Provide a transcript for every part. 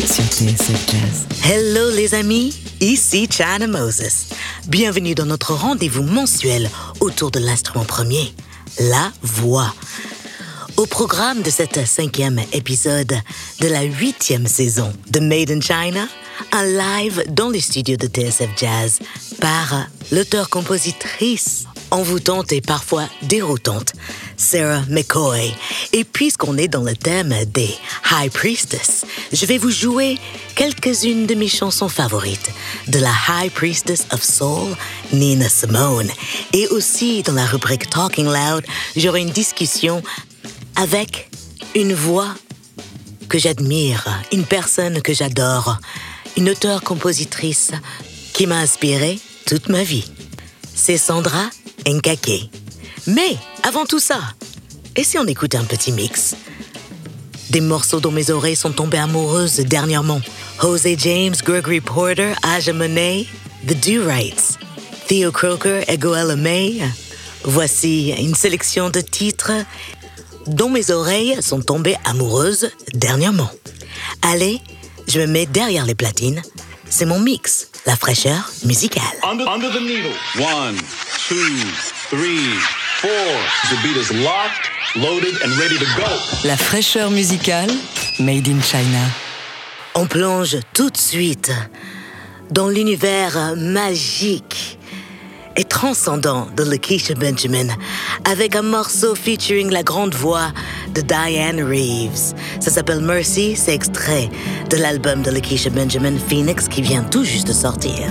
TSF Jazz. Hello les amis, ici China Moses. Bienvenue dans notre rendez-vous mensuel autour de l'instrument premier, la voix. Au programme de cet cinquième épisode de la huitième saison de Made in China, un live dans les studios de TSF Jazz par l'auteur-compositrice envoûtante et parfois déroutante, Sarah McCoy. Et puisqu'on est dans le thème des High Priestess, je vais vous jouer quelques-unes de mes chansons favorites de la High Priestess of Soul, Nina Simone. Et aussi dans la rubrique Talking Loud, j'aurai une discussion avec une voix que j'admire, une personne que j'adore, une auteure-compositrice qui m'a inspiré toute ma vie. C'est Sandra Nkake. Mais avant tout ça, et si on écoute un petit mix? Des morceaux dont mes oreilles sont tombées amoureuses dernièrement. Jose James, Gregory Porter, Aja Monet, The Do-Rights, Theo Croker et Goella May. Voici une sélection de titres dont mes oreilles sont tombées amoureuses dernièrement. Allez, je me mets derrière les platines. C'est mon mix, la fraîcheur musicale. Under, under the needle. One, two, three, four. The beat is locked, loaded, and ready to go. La fraîcheur musicale Made in China. On plonge tout de suite dans l'univers magique et transcendant de Lakeisha Benjamin avec un morceau featuring la grande voix de Diane Reeves. Ça s'appelle Mercy, c'est extrait de l'album de Lakeisha Benjamin Phoenix qui vient tout juste de sortir.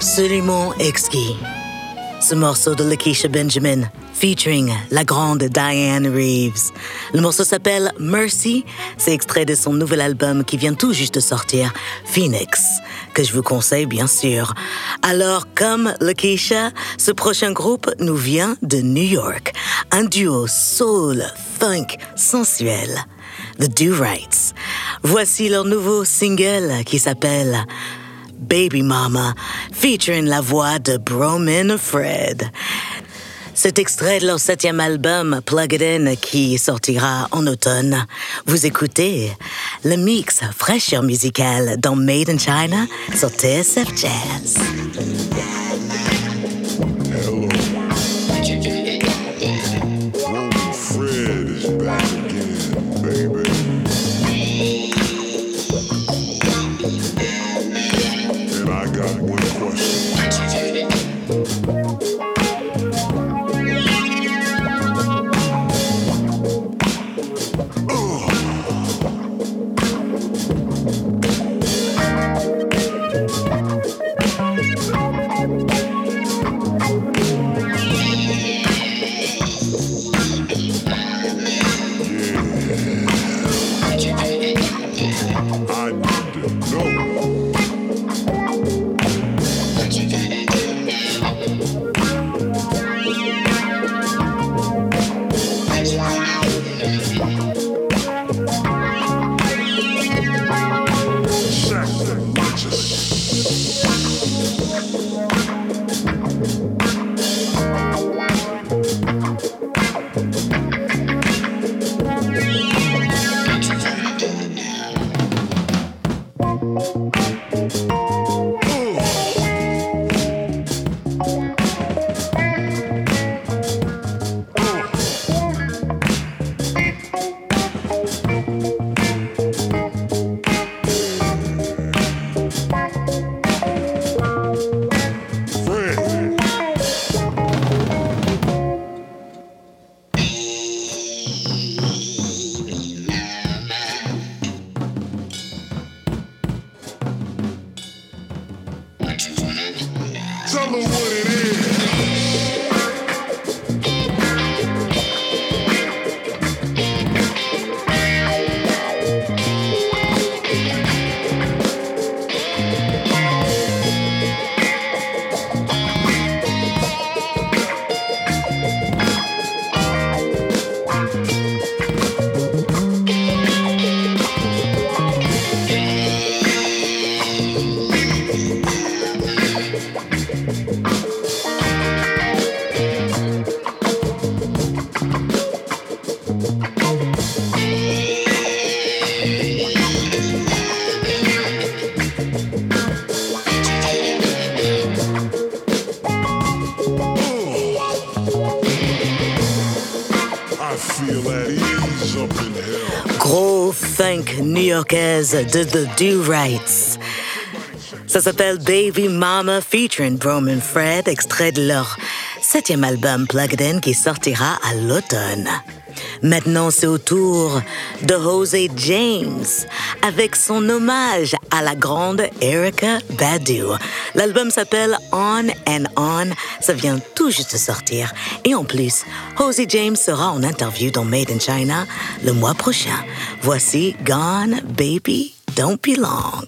Absolument exquis. Ce morceau de Lakeisha Benjamin, featuring la grande Diane Reeves. Le morceau s'appelle Mercy. C'est extrait de son nouvel album qui vient tout juste de sortir, Phoenix, que je vous conseille bien sûr. Alors, comme Lakeisha, ce prochain groupe nous vient de New York. Un duo soul, funk sensuel. The Do Rights. Voici leur nouveau single qui s'appelle Baby Mama, featuring la voix de Broman Fred. Cet extrait de leur septième album, Plug It In, qui sortira en automne. Vous écoutez le mix fraîcheur musical dans Made in China sur TSF Jazz. De The Do Rights. Ça s'appelle Baby Mama featuring Broman Fred, extrait de leur septième album Plugged In qui sortira à l'automne. Maintenant, c'est au tour de Jose James avec son hommage à la grande Erica Badu. L'album s'appelle On and On. Ça vient tout juste de sortir. Et en plus, Jose James sera en interview dans Made in China le mois prochain. Voici Gone Baby Don't Be Long.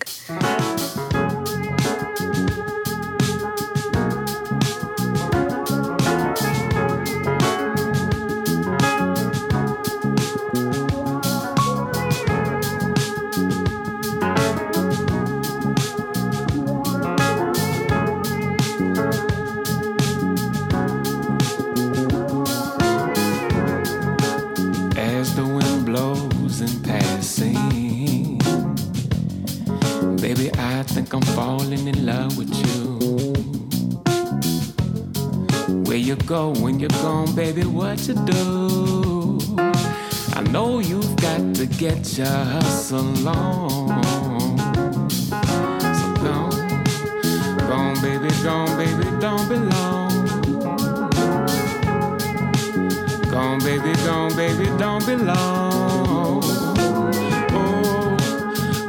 Go when you're gone, baby, what you do? I know you've got to get your hustle on. So gone, gone, baby, gone, baby, don't be long. Gone, baby, gone, baby, don't belong. Oh,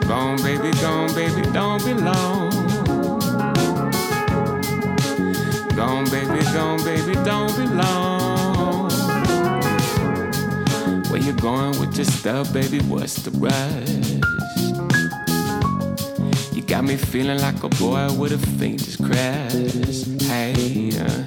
gone, baby, gone, baby, don't belong. Gone, baby, gone, baby, don't belong. Where you going with your stuff, baby? What's the rush? You got me feeling like a boy with a faintest crash. Hey, uh,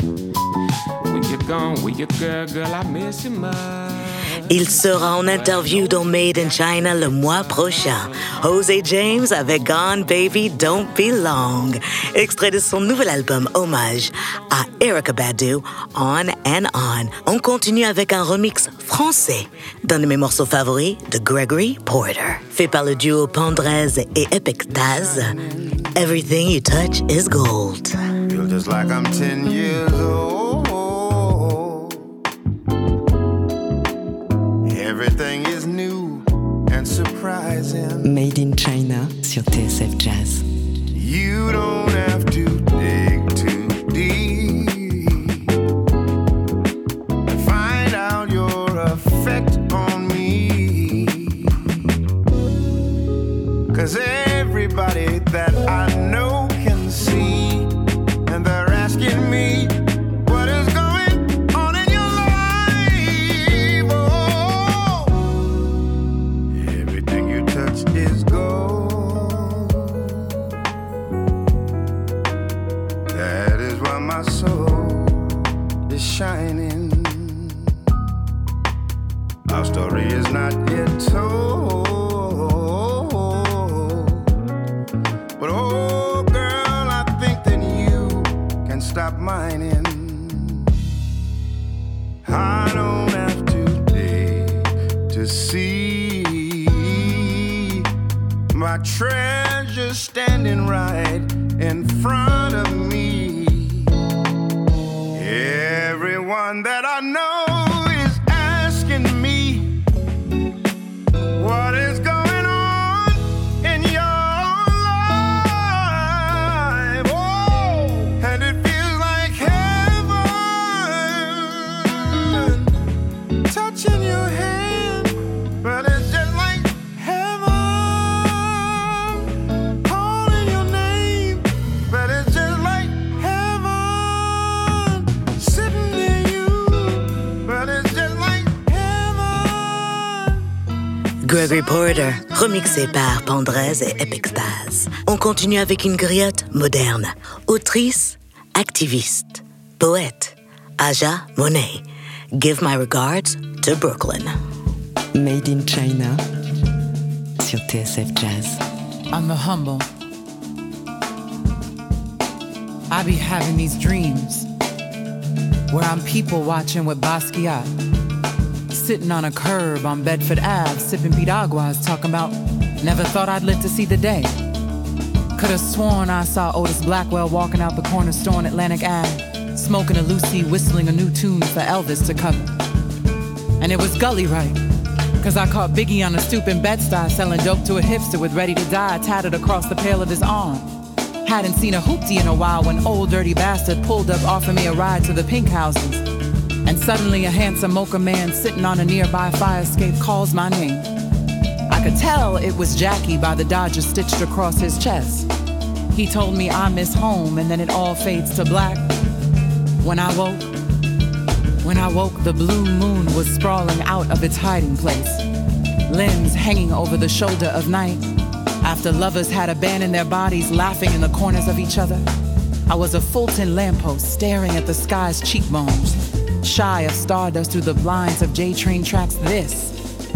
when you're gone with your girl, girl, I miss you much. Il sera en interview dans Made in China le mois prochain. Jose James avec Gone Baby Don't Be Long, extrait de son nouvel album hommage à Erica Badu, On and On. On continue avec un remix français d'un de mes morceaux favoris de Gregory Porter, fait par le duo Pandrez et Epic Taz. Everything you touch is gold. Feel just like I'm 10 years old. Made in China sur TSF Jazz. You don't have to dig too deep find out your effect on me. Cause Gregory Porter, remixé par Pandrez et Epixtase. On continue avec une griotte moderne. Autrice, activiste, poète, Aja Monet. Give my regards to Brooklyn. Made in China sur TSF Jazz. I'm the humble. I be having these dreams where I'm people watching with Basquiat, sitting on a curb on Bedford Ave, sipping piraguas, talking about never thought I'd live to see the day. Could have sworn I saw Otis Blackwell walking out the corner store on Atlantic Ave, smoking a Lucy, whistling a new tune for Elvis to cover. And it was Gully right. Cause I caught Biggie on a stoop in Bed-Stuy selling dope to a hipster with Ready to Die tatted across the pale of his arm. Hadn't seen a hoopty in a while when old dirty bastard pulled up offering me a ride to the pink houses. Suddenly a handsome mocha man sitting on a nearby fire escape calls my name. I could tell it was Jackie by the Dodger stitched across his chest. He told me I miss home and then it all fades to black. When I woke, when I woke, the blue moon was sprawling out of its hiding place, limbs hanging over the shoulder of night. After lovers had abandoned their bodies, laughing in the corners of each other, I was a Fulton lamppost staring at the sky's cheekbones, shy of stardust through the blinds of J Train tracks. This,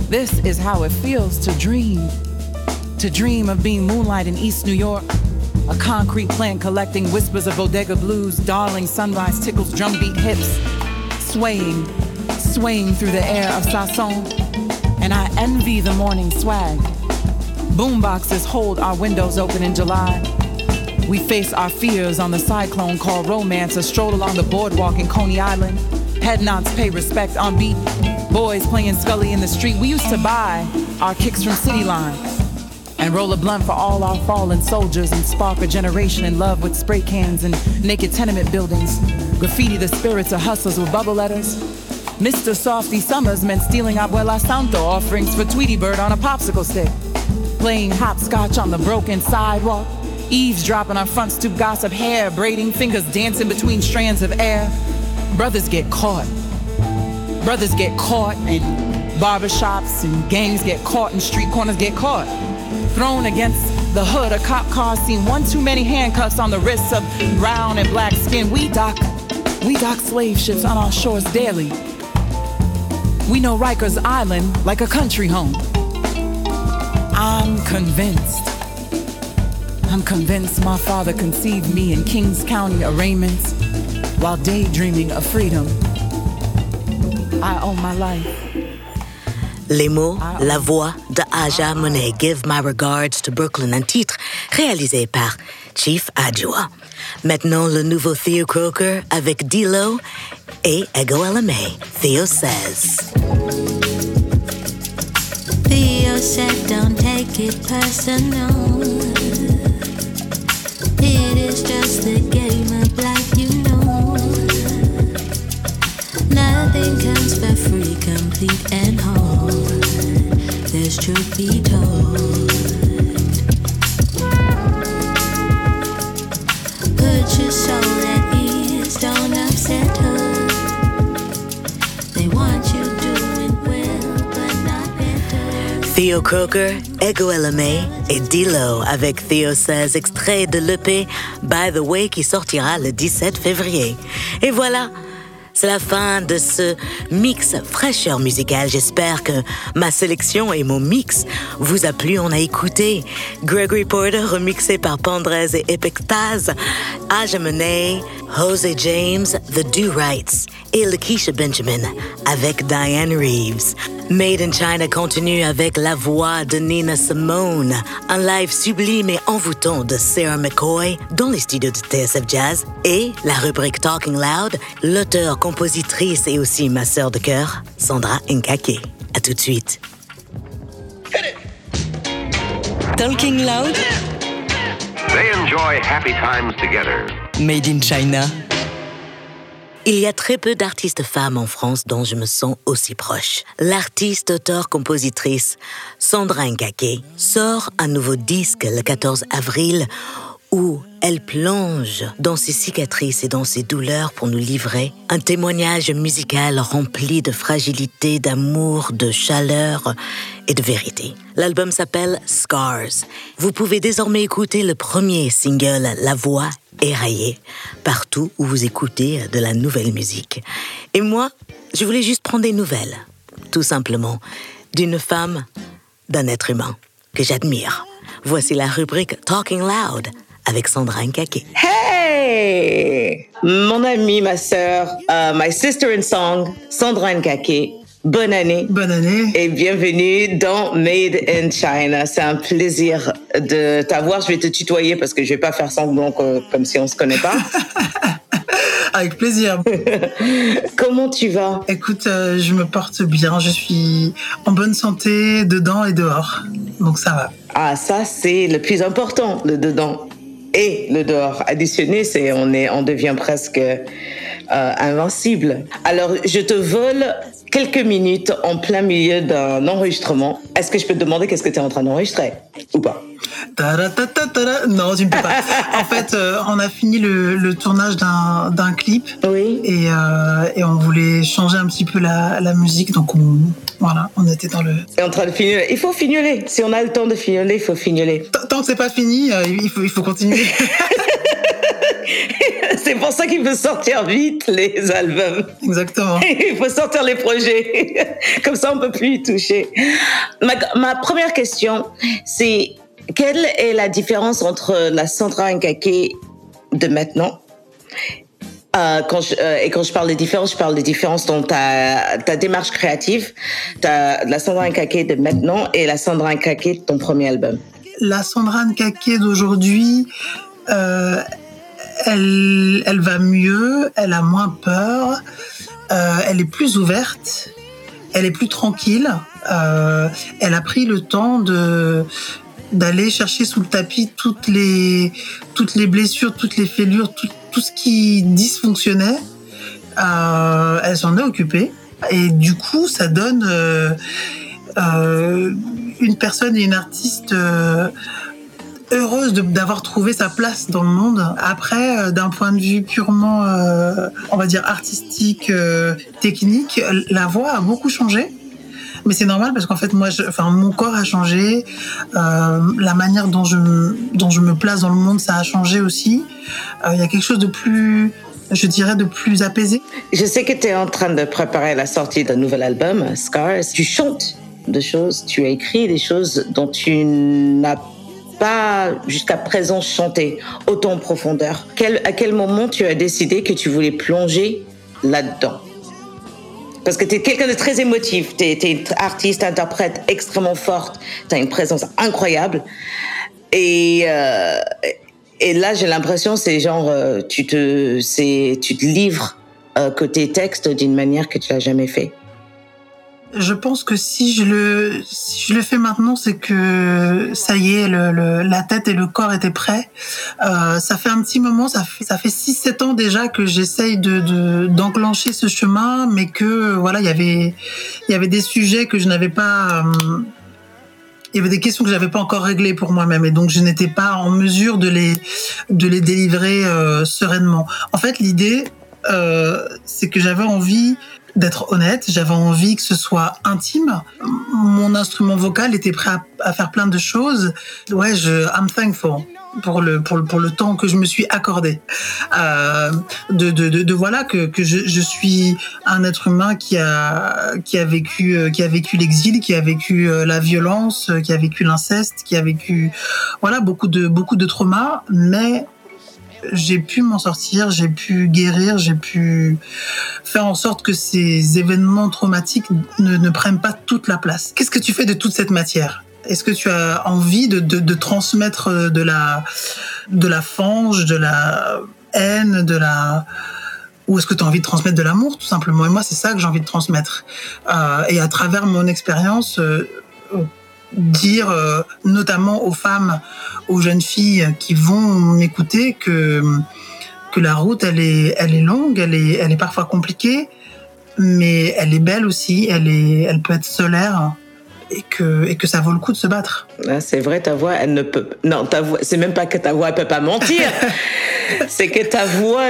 this is how it feels to dream. To dream of being moonlight in East New York, a concrete plant collecting whispers of bodega blues, darling sunrise tickles drumbeat hips, swaying, swaying through the air of Sasson. And I envy the morning swag. Boomboxes hold our windows open in July. We face our fears on the cyclone called romance, a stroll along the boardwalk in Coney Island. Head nods pay respect on beat. Boys playing Scully in the street. We used to buy our kicks from City Line and roll a blunt for all our fallen soldiers and spark a generation in love with spray cans and naked tenement buildings. Graffiti the spirits of hustlers with bubble letters. Mr. Softy Summers meant stealing Abuela Santo offerings for Tweety Bird on a popsicle stick. Playing hopscotch on the broken sidewalk. Eavesdropping on front stoop gossip, hair braiding, fingers dancing between strands of air. Brothers get caught. Brothers get caught in barbershops and gangs get caught and street corners get caught. Thrown against the hood, a cop car seen one too many handcuffs on the wrists of brown and black skin. We dock, we dock slave ships on our shores daily. We know Rikers Island like a country home. I'm convinced. I'm convinced my father conceived me in Kings County arraignments while daydreaming of freedom. I owe my life. Les mots, la voix de Aja Monet, Give My Regards to Brooklyn, un titre réalisé par Chief Adjoa. Maintenant, le nouveau Theo Croker avec D-Lo et Ego LMA. Theo says. Theo said, don't take it personal. It is just a game of life, complete and whole. There's truth be told. Put your soul at ease, don't upset her. They want you doing well, but not better. Theo Croker, Ego LMA et D-Lo avec Theo 16, extrait de l'EP By the Way qui sortira le 17 février. Et voilà, c'est la fin de ce mix fraîcheur musicale. J'espère que ma sélection et mon mix vous a plu. On a écouté Gregory Porter remixé par Pandrez et Epictaz, Aja Jose James, The Do Rights et Lakeisha Benjamin avec Diane Reeves. Made in China continue avec la voix de Nina Simone, un live sublime et envoûtant de Sarah McCoy dans les studios de TSF Jazz et la rubrique Talking Loud, l'auteur, compositrice et aussi ma sœur de cœur, Sandra Nkake. À tout de suite. Talking Loud, They enjoy happy times together. Made in China. Il y a très peu d'artistes femmes en France dont je me sens aussi proche. L'artiste, auteur, compositrice Sandra Nkake sort un nouveau disque le 14 avril où elle plonge dans ses cicatrices et dans ses douleurs pour nous livrer un témoignage musical rempli de fragilité, d'amour, de chaleur et de vérité. L'album s'appelle Scars. Vous pouvez désormais écouter le premier single, La Voix éraillée, partout où vous écoutez de la nouvelle musique. Et moi, je voulais juste prendre des nouvelles, tout simplement, d'une femme, d'un être humain que j'admire. Voici la rubrique Talking Loud avec Sandra Nkake. Hey! Mon ami, ma sœur, uh, my sister in song, Sandra Nkake. Bonne année. Bonne année. Et bienvenue dans Made in China. C'est un plaisir de t'avoir. Je vais te tutoyer parce que je vais pas faire semblant que- comme si on se connaît pas. Avec plaisir. Comment tu vas? Écoute, euh, je me porte bien. Je suis en bonne santé dedans et dehors. Donc ça va. Ah, ça, c'est le plus important, le dedans et le dehors. Additionné, c'est on, est, on devient presque euh, invincible. Alors, je te vole quelques minutes en plein milieu d'un enregistrement. Est-ce que je peux te demander qu'est-ce que tu es en train d'enregistrer? Ou pas? Non, tu ne peux pas. En fait, euh, on a fini le, le tournage d'un clip. Oui. Et, euh, et on voulait changer un petit peu la, la musique. Donc, on, voilà, on était dans le. Et en train de fignoler. Il faut fignoler. Si on a le temps de fignoler, il faut fignoler. Tant- Tant que c'est pas fini, euh, il, faut, il faut continuer. c'est pour ça qu'il faut sortir vite les albums. Exactement. Il faut sortir les projets. Comme ça, on peut plus y toucher. Ma, ma première question, c'est quelle est la différence entre la Sandra Nkake de maintenant euh, quand je, euh, et quand je parle de différence, je parle de différence dans ta, ta démarche créative, ta, la Sandra Nkake de maintenant et la Sandra Nkake de ton premier album. La Sandra Nkake d'aujourd'hui, euh, elle, elle va mieux, elle a moins peur, euh, elle est plus ouverte, elle est plus tranquille. euh, elle a pris le temps de d'aller chercher sous le tapis toutes les toutes les blessures, toutes les fêlures, tout, ce qui dysfonctionnait. Euh, elle s'en est occupée et du coup, ça donne une personne et une artiste heureuse d'avoir trouvé sa place dans le monde. Après, euh, d'un point de vue purement, euh, on va dire artistique, euh, technique, la voix a beaucoup changé. Mais c'est normal parce qu'en fait, moi, enfin, mon corps a changé, la manière dont je, me- place dans le monde, ça a changé aussi. Il y a quelque chose de plus je dirais, de plus apaisé. Je sais que tu es en train de préparer la sortie d'un nouvel album, Scars. Tu chantes de choses, tu as écrit des choses dont tu n'as pas jusqu'à présent chanté autant en profondeur. Quel, à quel moment tu as décidé que tu voulais plonger là-dedans? Parce que tu es quelqu'un de très émotif, tu es, une artiste, interprète extrêmement forte, tu as une présence incroyable. Et, euh, et là, j'ai l'impression, c'est genre, euh, tu, te, tu te livres euh, côté texte d'une manière que tu l'as jamais fait. Je pense que si je le, si je le fais maintenant, c'est que ça y est, le, le, la tête et le corps étaient prêts. Euh, ça fait un petit moment, ça fait ça fait six sept ans déjà que j'essaye de, de d'enclencher ce chemin, mais que voilà, il y avait il y avait des sujets que je n'avais pas. Euh, il y avait des questions que j'avais pas encore réglées pour moi-même et donc je n'étais pas en mesure de les de les délivrer euh, sereinement. En fait, l'idée euh, c'est que j'avais envie d'être honnête, j'avais envie que ce soit intime. Mon instrument vocal était prêt à, faire plein de choses. Ouais, je I'm thankful pour le pour le, pour le temps que je me suis accordé. Euh, de, de, de, de, voilà que, que je, je suis un être humain qui a qui a vécu qui a vécu l'exil, qui a vécu euh, la violence, qui a vécu l'inceste, qui a vécu voilà beaucoup de beaucoup de traumas, mais j'ai pu m'en sortir, j'ai pu guérir, j'ai pu faire en sorte que ces événements traumatiques ne, ne prennent pas toute la place. Qu'est-ce que tu fais de toute cette matière? Est-ce que tu as envie de, transmettre de la, de la fange, de la haine, de la... Ou est-ce que tu as envie de transmettre de l'amour, tout simplement? Et moi, c'est ça que j'ai envie de transmettre. Euh, et à travers mon expérience, euh, dire euh, notamment aux femmes, aux jeunes filles qui vont m'écouter que que la route elle est elle est longue, elle est elle est parfois compliquée, mais elle est belle aussi, elle est elle peut être solaire et que et que ça vaut le coup de se battre. Ah, c'est vrai ta voix elle ne peut non ta voix c'est même pas que ta voix elle peut pas mentir. c'est que ta voix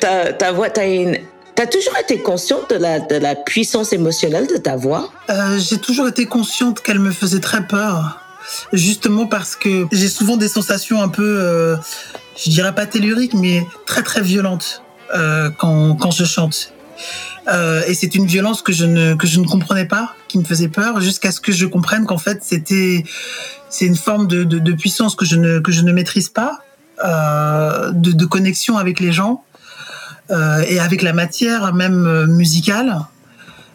ta ta voix t'as une T'as toujours été consciente de la, de la puissance émotionnelle de ta voix? Euh, J'ai toujours été consciente qu'elle me faisait très peur. Justement parce que j'ai souvent des sensations un peu, euh, je dirais pas telluriques, mais très très violentes euh, quand, quand je chante. Et c'est une violence que je ne que je ne comprenais pas, qui me faisait peur, jusqu'à ce que je comprenne qu'en fait c'était c'est une forme de, de, puissance que je ne que je ne maîtrise pas, de, connexion avec les gens et avec la matière même euh, musicale.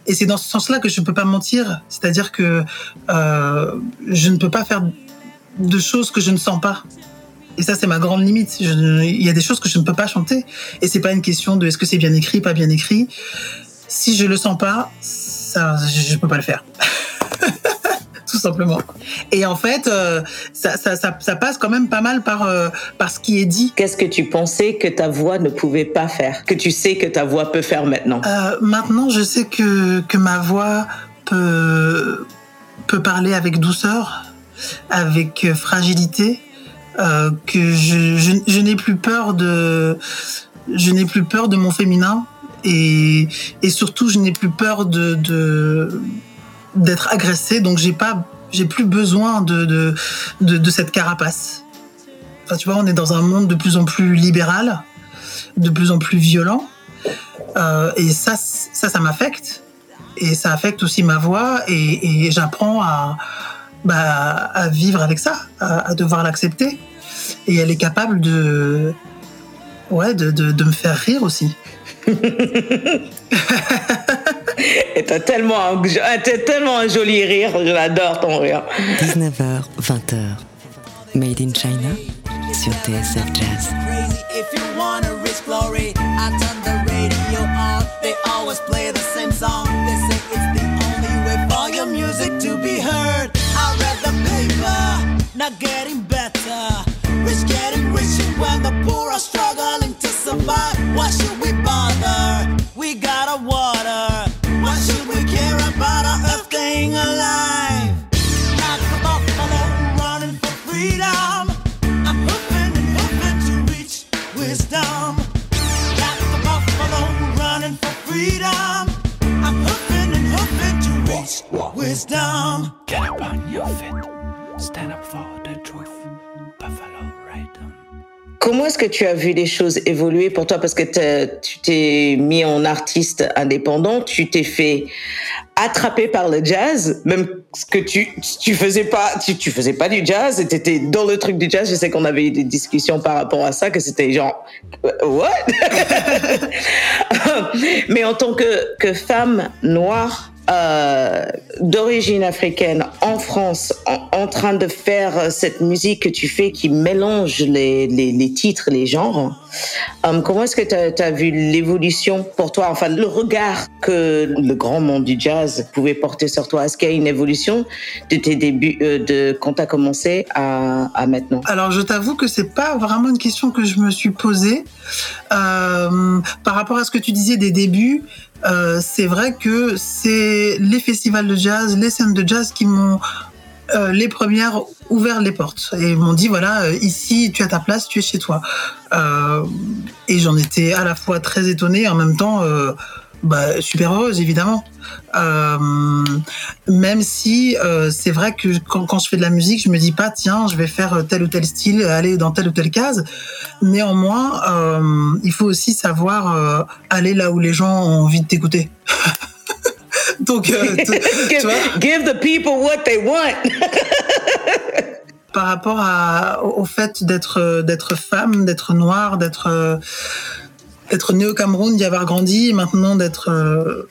Et c'est dans ce sens-là que je ne peux pas mentir, c'est-à-dire que euh, je ne peux pas faire de choses que je ne sens pas. Et ça, c'est ma grande limite. Je, il y a des choses que je ne peux pas chanter, et c'est pas une question de est-ce que c'est bien écrit, pas bien écrit. Si je le sens pas, ça, je, je peux pas le faire. tout simplement. Et en fait, euh, ça, ça, ça, ça, passe quand même pas mal par, euh, par ce qui est dit. Qu'est-ce que tu pensais que ta voix ne pouvait pas faire, que tu sais que ta voix peut faire maintenant? Euh, Maintenant, je sais que, que ma voix peut, peut parler avec douceur, avec fragilité, que je, je, je n'ai plus peur de je n'ai plus peur de mon féminin et, et surtout je n'ai plus peur de, de d'être agressée, donc j'ai pas, j'ai plus besoin de, de, de, cette carapace. Enfin, tu vois, on est dans un monde de plus en plus libéral, de plus en plus violent, euh, et ça, ça, ça m'affecte, et ça affecte aussi ma voix, et, j'apprends à, bah, à vivre avec ça, à, devoir l'accepter, et elle est capable de, ouais, de, de me faire rire aussi. Et t'as tellement, un, t'as tellement un joli rire, je l'adore ton rire. 19h, 20h. Made in China sur TSF Jazz. If you wanna reach glory, I turn the radio on. They always play the same song. They say it's the only way for your music to be heard. I read the paper, not getting better. Rich getting richer when the poor are struggling to survive. Why should we tu as vu les choses évoluer pour toi Parce que tu t'es mis en artiste indépendant, tu t'es fait attraper par le jazz, même ce que tu tu faisais pas, tu, tu faisais pas du jazz, et t'étais dans le truc du jazz. Je sais qu'on avait eu des discussions par rapport à ça, que c'était genre euh, what? Mais en tant que que femme noire. Euh, d'origine africaine en France en, train de faire euh, cette musique que tu fais qui mélange les, les, les titres, les genres. Euh, comment est-ce que tu as, vu l'évolution pour toi, enfin le regard que le grand monde du jazz pouvait porter sur toi Est-ce qu'il y a une évolution de tes débuts, de quand tu as commencé à, à maintenant? Alors, je t'avoue que c'est pas vraiment une question que je me suis posée. Par rapport à ce que tu disais des débuts, euh, c'est vrai que c'est les festivals de jazz, les scènes de jazz qui m'ont euh, les premières ouvert les portes et m'ont dit voilà euh, ici tu as ta place, tu es chez toi. Euh, et j'en étais à la fois très étonnée et en même temps bah, super heureuse évidemment. Euh, même si euh, c'est vrai que quand, quand je fais de la musique, je me dis pas tiens, je vais faire tel ou tel style, aller dans telle ou telle case. Néanmoins, euh, il faut aussi savoir euh, aller là où les gens ont envie de t'écouter. Donc, euh, tu- tu vois, Give the people what they want. par rapport à, au fait d'être euh, d'être femme, d'être noire, d'être euh, d'être née au Cameroun, d'y avoir grandi, et maintenant d'être euh,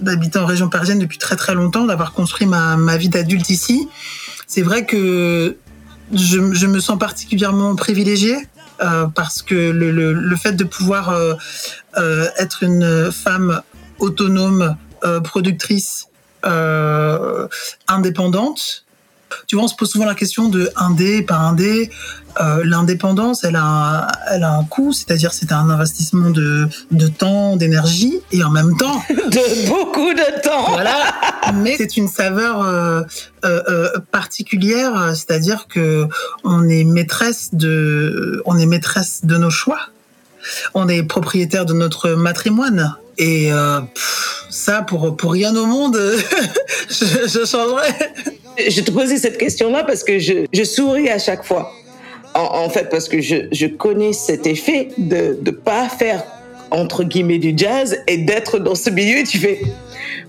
d'habiter en région parisienne depuis très très longtemps, d'avoir construit ma, ma vie d'adulte ici. C'est vrai que je, je me sens particulièrement privilégiée euh, parce que le, le, le fait de pouvoir euh, euh, être une femme autonome, euh, productrice, euh, indépendante, tu vois, on se pose souvent la question de indé, pas indé. Euh, L'indépendance, elle a, un, elle a un coût, c'est-à-dire c'est un investissement de, de temps, d'énergie, et en même temps, de beaucoup de temps. Voilà, mais c'est une saveur euh, euh, euh, particulière, c'est-à-dire que on est maîtresse de, on est maîtresse de nos choix. On est propriétaire de notre matrimoine. Et pff, ça, pour, pour rien au monde, je, je changerais. Je te posais cette question-là parce que je, souris à chaque fois. En, fait, parce que je, je connais cet effet de ne pas faire, entre guillemets, du jazz et d'être dans ce milieu. Tu fais,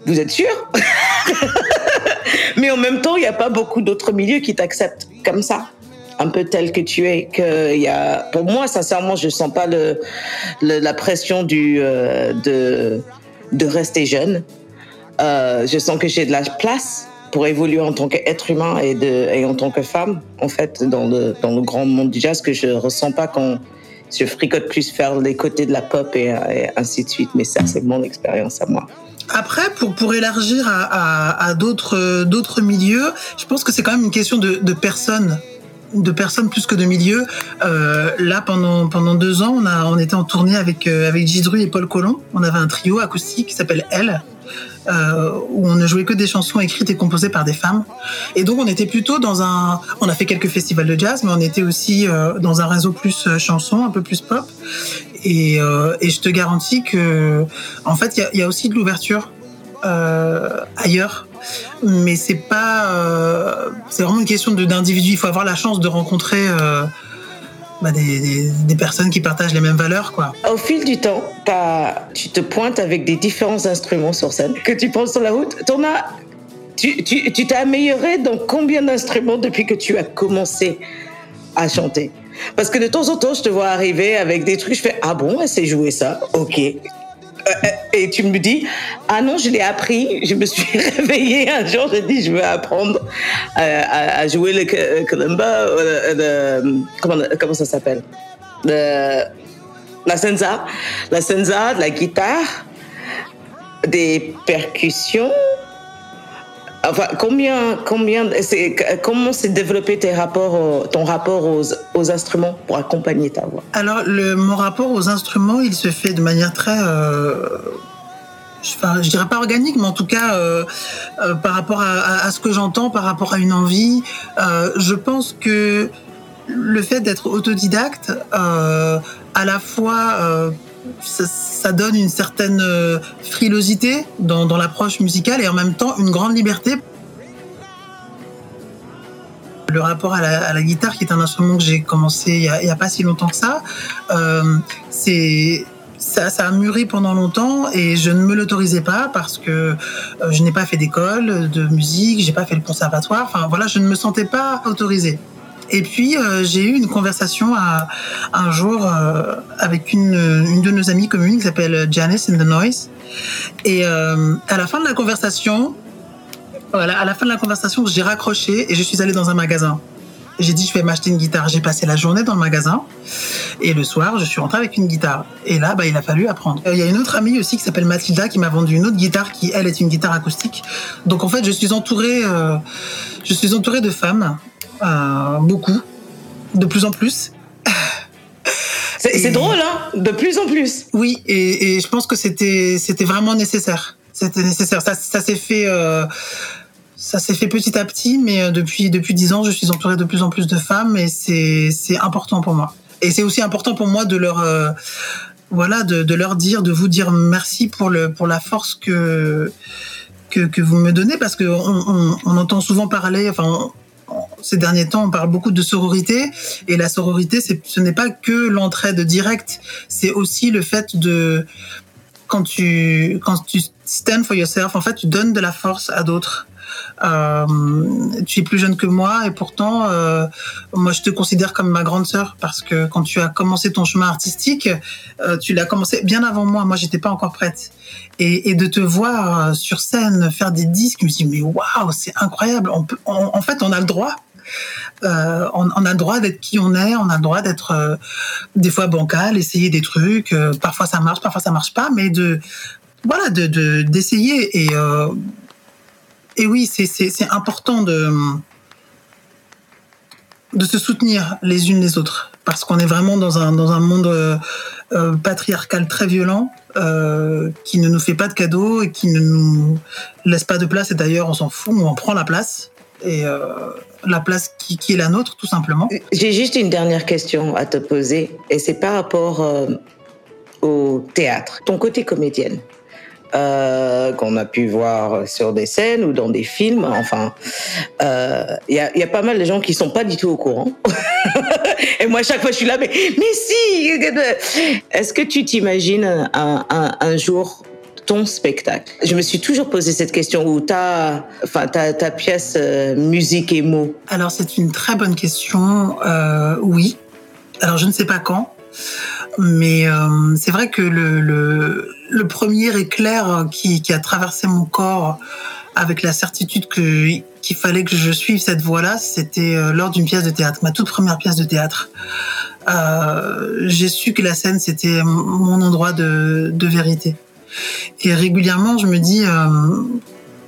vous êtes sûr? Mais en même temps, il n'y a pas beaucoup d'autres milieux qui t'acceptent comme ça. Un peu tel que tu es. Que y a... Pour moi, sincèrement, je sens pas le- la pression du, euh, de, de rester jeune. Euh, je sens que j'ai de la place pour évoluer en tant qu'être humain et, en tant que femme, en fait, dans le, dans le grand monde du jazz que je ressens pas quand je fricote plus faire les côtés de la pop et, ainsi de suite. Mais ça, c'est mon expérience à moi. Après, pour, pour élargir à, d'autres milieux, je pense que c'est quand même une question de, de personnes de personnes plus que de milieux. Euh, là, pendant pendant deux ans, on a on était en tournée avec euh, avec Gidru et Paul Colomb. On avait un trio acoustique qui s'appelle Elle, euh, où on ne jouait que des chansons écrites et composées par des femmes. Et donc, on était plutôt dans un. On a fait quelques festivals de jazz, mais on était aussi euh, dans un réseau plus euh, chanson, un peu plus pop. Et, je te garantis que, en fait, il y y a aussi de l'ouverture ailleurs. Mais c'est pas. c'est vraiment une question d'individu. Il faut avoir la chance de rencontrer bah, des, personnes qui partagent les mêmes valeurs, quoi. Au fil du temps, tu te pointes avec des différents instruments sur scène que tu prends sur la route. T'en as- tu tu- tu t'es amélioré dans combien d'instruments depuis que tu as commencé à chanter? Parce que de temps en temps, je te vois arriver avec des trucs, je fais Ah bon, elle sait jouer ça Ok. Euh, Et tu me dis, ah non, je l'ai appris. Je me suis réveillée un jour, j'ai dit, je veux apprendre à, à- jouer le le- comment, ça s'appelle? Le- La senza, la senza, de la guitare, des percussions. Enfin, combien, combien, comment s'est développé au- ton rapport aux, instruments pour accompagner ta voix? Alors, le, mon rapport aux instruments, il se fait de manière très. Euh, je- enfin, je dirais pas organique, mais en tout cas, euh, euh, par rapport à, à- ce que j'entends, par rapport à une envie, euh, je pense que le fait d'être autodidacte, euh, à la fois. Ça, donne une certaine euh, frilosité dans, l'approche musicale et en même temps une grande liberté. le rapport à la, guitare, qui est un instrument que j'ai commencé il y, a, il y a pas si longtemps que ça, euh, c'est ça, ça a mûri pendant longtemps et je ne me l'autorisais pas parce que euh, je n'ai pas fait d'école de musique, j'ai pas fait le conservatoire. Enfin voilà, je ne me sentais pas autorisée. Et puis euh, j'ai eu une conversation un jour euh, avec une, de nos amies communes qui s'appelle Janice in the Noise. Et euh, à la fin de la conversation, à la fin de la conversation, j'ai raccroché et je suis allée dans un magasin. J'ai dit je vais m'acheter une guitare. J'ai passé la journée dans le magasin et le soir je suis rentrée avec une guitare. Et là, bah, il a fallu apprendre. Il y a une autre amie aussi qui s'appelle Mathilda qui m'a vendu une autre guitare qui elle est une guitare acoustique. Donc en fait, je suis entourée, je suis entourée de femmes, euh, beaucoup, de plus en plus. C'est drôle, hein De plus en plus. Oui, et, et je pense que c'était c'était vraiment nécessaire. C'était nécessaire. Ça, ça s'est fait. euh, ça s'est fait petit à petit, mais euh, depuis depuis dix ans, je suis entourée de plus en plus de femmes et c'est c'est important pour moi. Et c'est aussi important pour moi de leur euh, voilà de, de leur dire, de vous dire merci pour le pour la force que que, que vous me donnez parce que on, on, on entend souvent parler, enfin on- ces derniers temps, on parle beaucoup de sororité et la sororité, ce n'est pas que l'entraide directe, c'est aussi le fait de quand tu quand tu stand for yourself, en fait, tu donnes de la force à d'autres. Euh, tu es plus jeune que moi et pourtant, euh, moi, je te considère comme ma grande sœur parce que quand tu as commencé ton chemin artistique, euh, tu l'as commencé bien avant moi. Moi, j'étais pas encore prête. Et, de te voir sur scène faire des disques, je me dis mais waouh, c'est incroyable. En fait, on a le droit. On, a le droit d'être qui on est, on a le droit d'être des fois bancal, essayer des trucs. parfois ça marche, parfois ça marche pas, mais de voilà, de de- d'essayer et et oui, c'est important de de se soutenir les unes les autres parce qu'on est vraiment dans un dans un monde euh, euh, patriarcal très violent euh, qui ne nous fait pas de cadeaux et qui ne nous laisse pas de place et d'ailleurs on s'en fout, on prend la place et la place qui, qui est la nôtre tout simplement. J'ai juste une dernière question à te poser, et c'est par rapport au théâtre. Ton côté comédienne, euh, qu'on a pu voir sur des scènes ou dans des films, enfin, euh, il y, a, il y a pas mal de gens qui sont pas du tout au courant. et moi, chaque fois, je suis là, mais, mais si Est-ce que tu t'imagines un, jour ton spectacle? Je me suis toujours posé cette question, où ta, enfin, ta, pièce euh, musique et mots? Alors c'est une très bonne question. Euh, oui. Alors je ne sais pas quand, mais euh, c'est vrai que le, premier éclair qui, a traversé mon corps avec la certitude qu'il fallait que je suive cette voie-là, c'était euh, lors d'une pièce de théâtre, ma toute première pièce de théâtre. Euh, J'ai su que la scène c'était mon endroit de, vérité. Et régulièrement, je me dis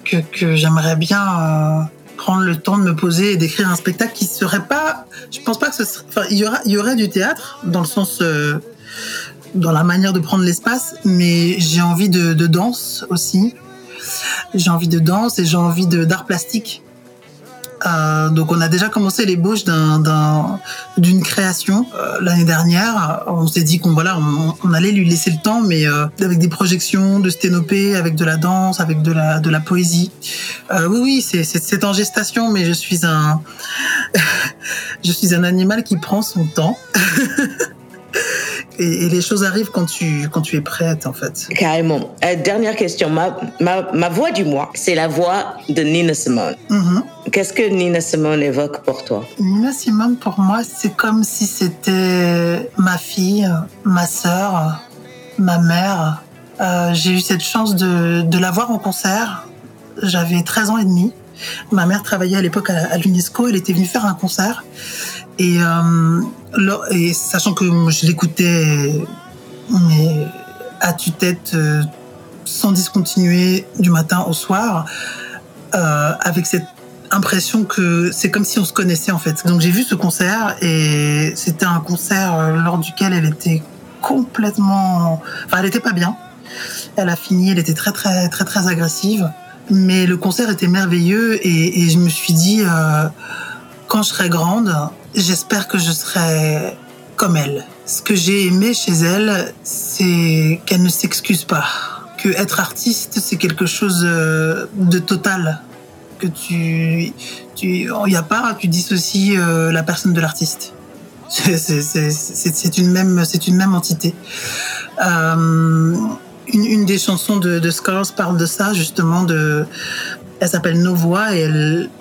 que, j'aimerais bien prendre le temps de me poser et d'écrire un spectacle qui serait pas. Je pense pas que ce serait. Enfin, il y aura, il y aurait du théâtre dans le sens, dans la manière de prendre l'espace, mais j'ai envie de, danse aussi. J'ai envie de danse et j'ai envie d'art plastique. Euh, donc on a déjà commencé l'ébauche d'un d'un- d'une création euh, l'année dernière. On s'est dit qu'on voilà on, allait lui laisser le temps, mais euh, avec des projections de sténopée, avec de la danse, avec de la poésie. Oui oui c'est en gestation, mais je suis un je suis un animal qui prend son temps. Et, et les choses arrivent quand tu quand tu es prête en fait. Carrément. Euh, dernière question. Ma, ma, ma voix du mois, c'est la voix de Nina Simone. Mhm. Qu'est-ce que Nina Simone évoque pour toi? Nina Simone, pour moi, c'est comme si c'était ma fille, ma sœur, ma mère. Euh, j'ai eu cette chance de, de la voir en concert. J'avais 13 ans et demi. Ma mère travaillait à l'époque à, à l'UNESCO. Elle était venue faire un concert. Et, euh, et sachant que je l'écoutais, à tue-tête, euh, sans discontinuer du matin au soir, euh, avec cette impression que c'est comme si on se connaissait en fait. Donc j'ai vu ce concert et c'était un concert lors duquel elle était complètement, enfin elle était pas bien. Elle a fini, elle était très très très très agressive, mais le concert était merveilleux et, je me suis dit quand je serai grande, j'espère que je serai comme elle. Ce que j'ai aimé chez elle, c'est qu'elle ne s'excuse pas. Que être artiste, c'est quelque chose euh, de total que tu, tu, y a pas, tu dissocies euh, la personne de l'artiste. C'est- une même, c'est une même entité. Euh, une, des chansons de, de Scars parle de ça justement. De, elle s'appelle Nos Voix et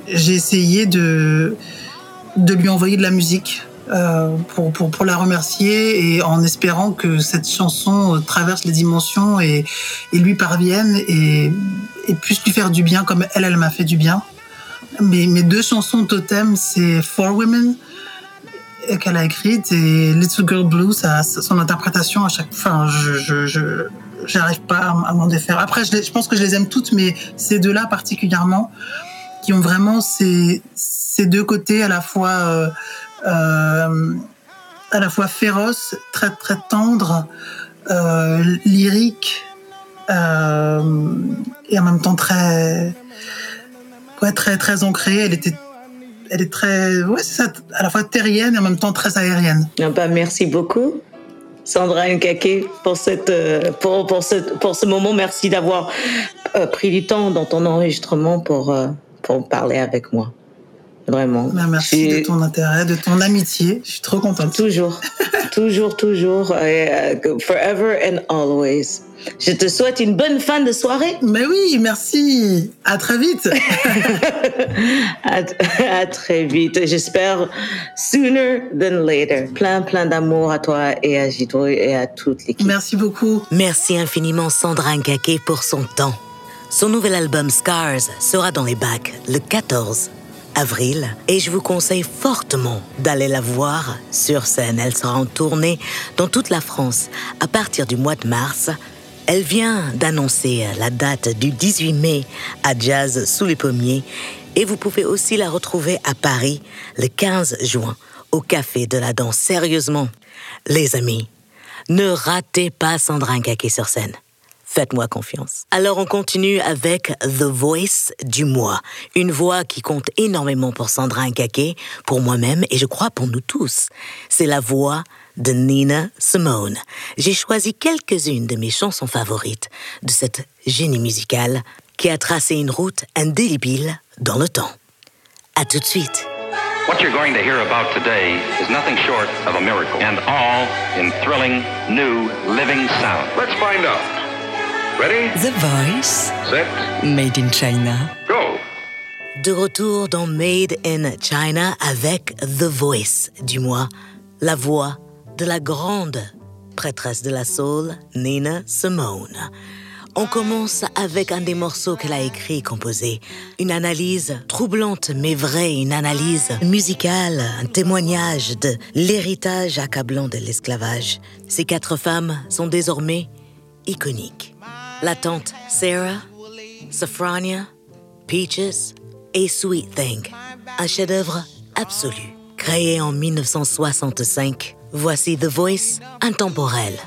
j'ai essayé de de lui envoyer de la musique euh, pour, pour, la remercier et en espérant que cette chanson euh, traverse les dimensions et, lui parvienne et, puisse lui faire du bien comme elle, elle m'a fait du bien. Mes, mes deux chansons totem, c'est For Women euh, qu'elle a écrite et Little Girl Blue, ça, son interprétation à chaque fin, je, je, j'arrive pas à, m'en défaire. Après, je pense que je les aime toutes, mais ces deux-là particulièrement, qui ont vraiment ces, deux côtés à la fois euh, euh, à la fois féroce, très très tendre, euh, lyrique euh, et en même temps très ouais, très très ancrée. Elle était elle est très à la fois terrienne et en même temps très aérienne. Ah bah, merci beaucoup, Sandra Nkake, pour, cette, pour, ce, moment. Merci d'avoir pris du temps dans ton enregistrement pour, pour parler avec moi. Vraiment. Ben, merci Je- de ton intérêt, de ton amitié. Je suis trop contente. Toujours, toujours, toujours. et, euh, forever and always. Je te souhaite une bonne fin de soirée. Mais oui, merci. À très vite. à, à très vite. J'espère sooner than later. Plein, plein d'amour à toi et à Jito et à toute l'équipe. Merci beaucoup. Merci infiniment Sandra Nkake pour son temps. Son nouvel album Scars sera dans les bacs le 14 avril et je vous conseille fortement d'aller la voir sur scène. Elle sera en tournée dans toute la France à partir du mois de mars. Elle vient d'annoncer la date du 18 mai à Jazz sous les pommiers et vous pouvez aussi la retrouver à Paris le 15 juin au Café de la Danse. Sérieusement, les amis, ne ratez pas Sandra Nkake sur scène. Faites-moi confiance. Alors on continue avec The Voice du mois. Une voix qui compte énormément pour Sandra Nkake, pour moi-même et je crois pour nous tous. C'est la voix de Nina Simone. J'ai choisi quelques-unes de mes chansons favorites de cette génie musicale qui a tracé une route indélébile dans le temps. À tout de suite. What you're going to hear about today is nothing short of a miracle, and all in thrilling, new, living sound. Let's find out. Ready? The Voice, Set, Made in China. go. De retour dans Made in China avec The Voice du mois, la voix de la grande prêtresse de la soul, Nina Simone. On commence avec un des morceaux qu'elle a écrit et composé. Une analyse troublante mais vraie, une analyse musicale, un témoignage de l'héritage accablant de l'esclavage. Ces quatre femmes sont désormais iconiques. La tante Sarah, Safrania, Peaches et Sweet Thing. Un chef-d'œuvre absolu. Créé en 1965, voici The Voice intemporel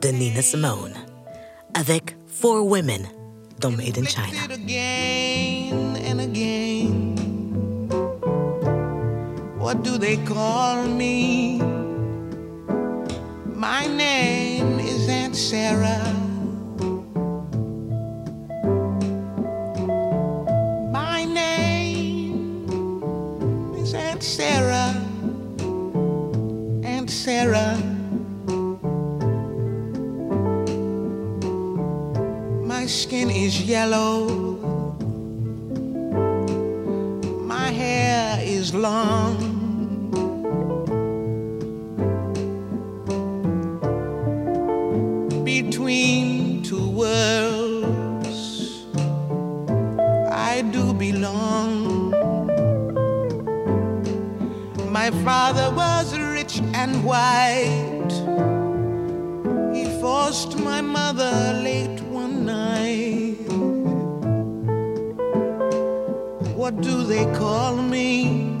de Nina Simone avec Four Women dans Made in China. What do they call me? My name is Aunt Sarah. Sarah. Aunt Sarah. My skin is yellow. My hair is long. Between My father was rich and white. He forced my mother late one night. What do they call me?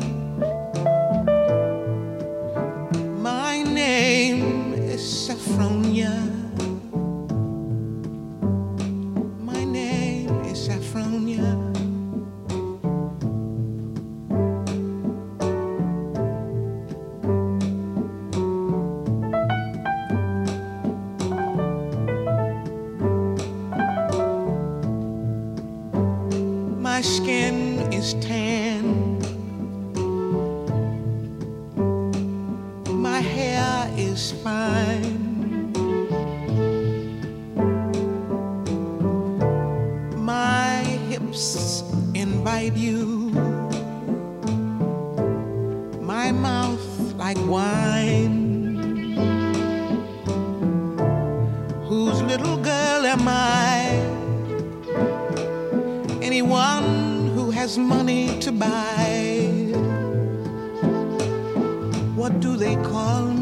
My name is Saffronia. skin is tan. My hair is fine. My hips invite you. My mouth like wine. Has money to buy. What do they call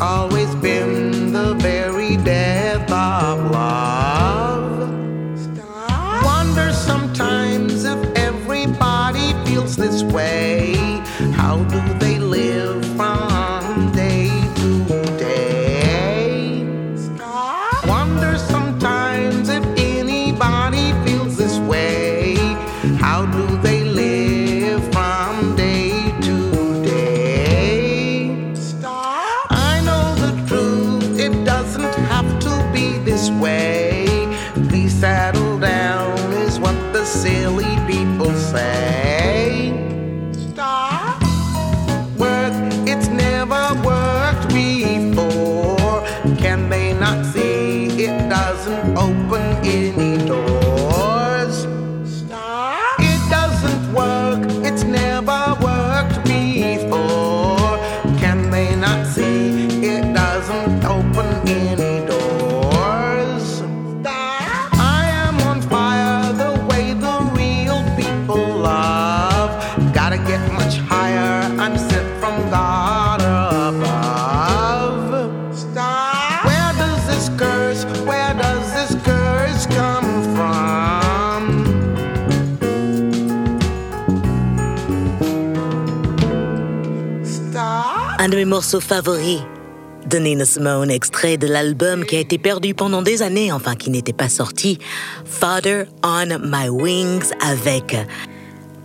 always been Morceaux favoris de Nina Simone, extrait de l'album qui a été perdu pendant des années, enfin qui n'était pas sorti, Father on My Wings avec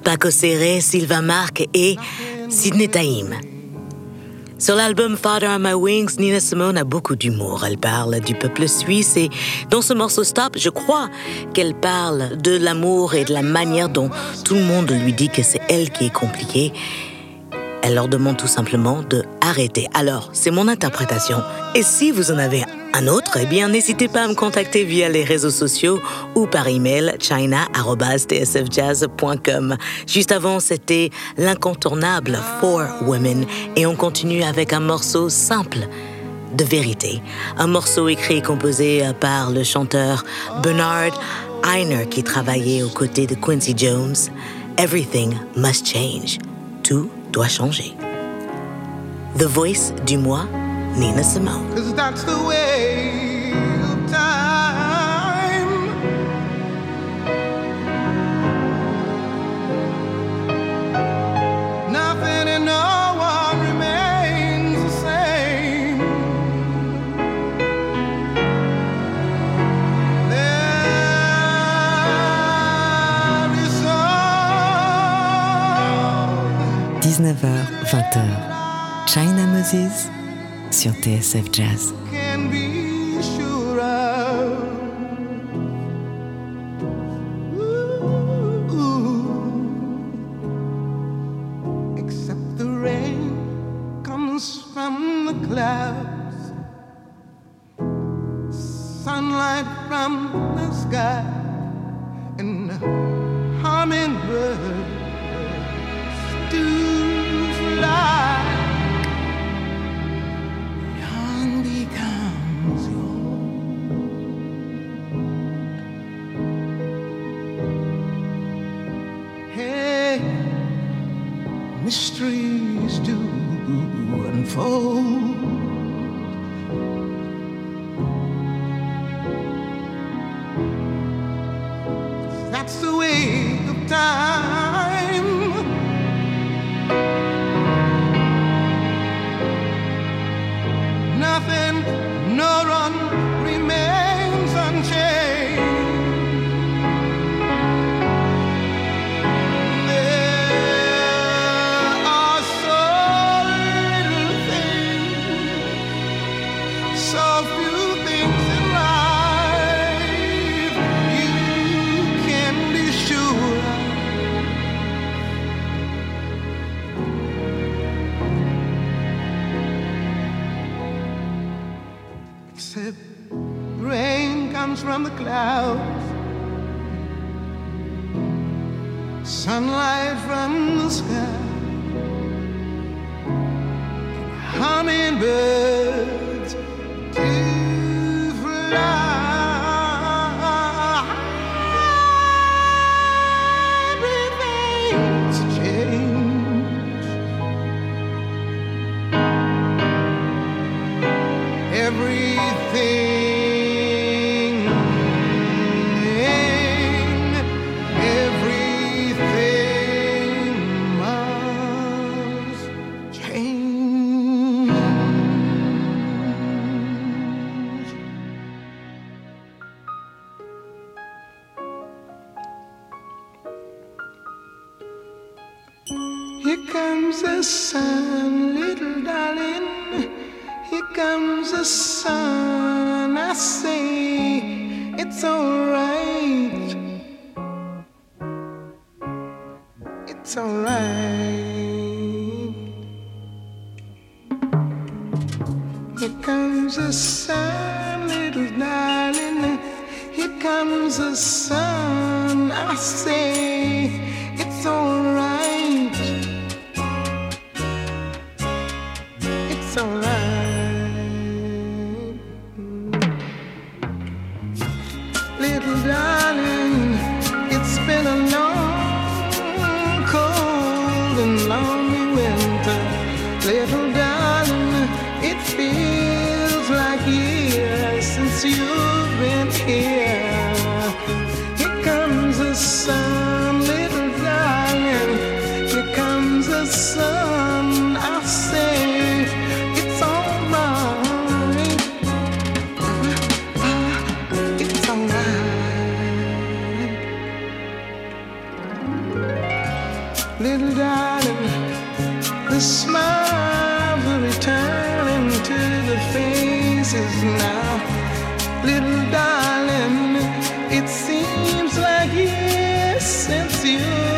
Paco Serré, Sylvain Marc et Sidney Taïm. Sur l'album Father on My Wings, Nina Simone a beaucoup d'humour. Elle parle du peuple suisse et dans ce morceau Stop, je crois qu'elle parle de l'amour et de la manière dont tout le monde lui dit que c'est elle qui est compliquée. Elle leur demande tout simplement de Alors, c'est mon interprétation. Et si vous en avez un autre, eh bien, n'hésitez pas à me contacter via les réseaux sociaux ou par email china@tsfjazz.com. Juste avant, c'était l'incontournable For Women et on continue avec un morceau simple de vérité. Un morceau écrit et composé par le chanteur Bernard Einer qui travaillait aux côtés de Quincy Jones. Everything must change. Tout doit changer. The Voice du mois, Nina Simone. That's the way of time. Nothing and no one remains the same. There is 19h, 20h China Moses sur TSF Jazz. from the clouds, sunlight from the sky, and hummingbirds. little darling. The smiles are returning to the faces now. Little darling, it seems like years since you.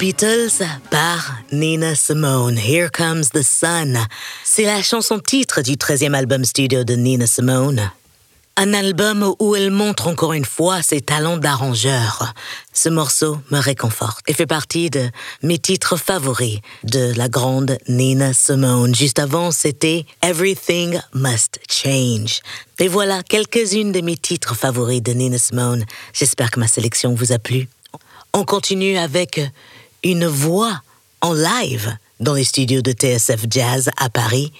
Beatles par Nina Simone. Here Comes the Sun. C'est la chanson titre du 13e album studio de Nina Simone. Un album où elle montre encore une fois ses talents d'arrangeur. Ce morceau me réconforte et fait partie de mes titres favoris de la grande Nina Simone. Juste avant, c'était Everything Must Change. Et voilà quelques-unes de mes titres favoris de Nina Simone. J'espère que ma sélection vous a plu. On continue avec une voix en live dans les studios de TSF Jazz à Paris.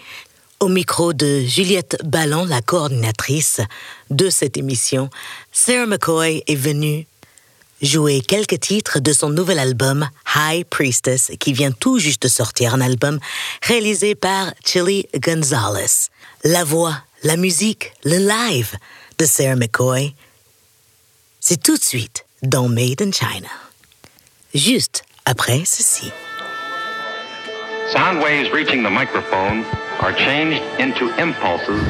Au micro de Juliette Ballon, la coordinatrice de cette émission, Sarah McCoy est venue jouer quelques titres de son nouvel album High Priestess qui vient tout juste de sortir, un album réalisé par Chili Gonzalez. La voix, la musique, le live de Sarah McCoy, c'est tout de suite dans Made in China. Juste après ceci. Sound waves reaching the microphone are changed into impulses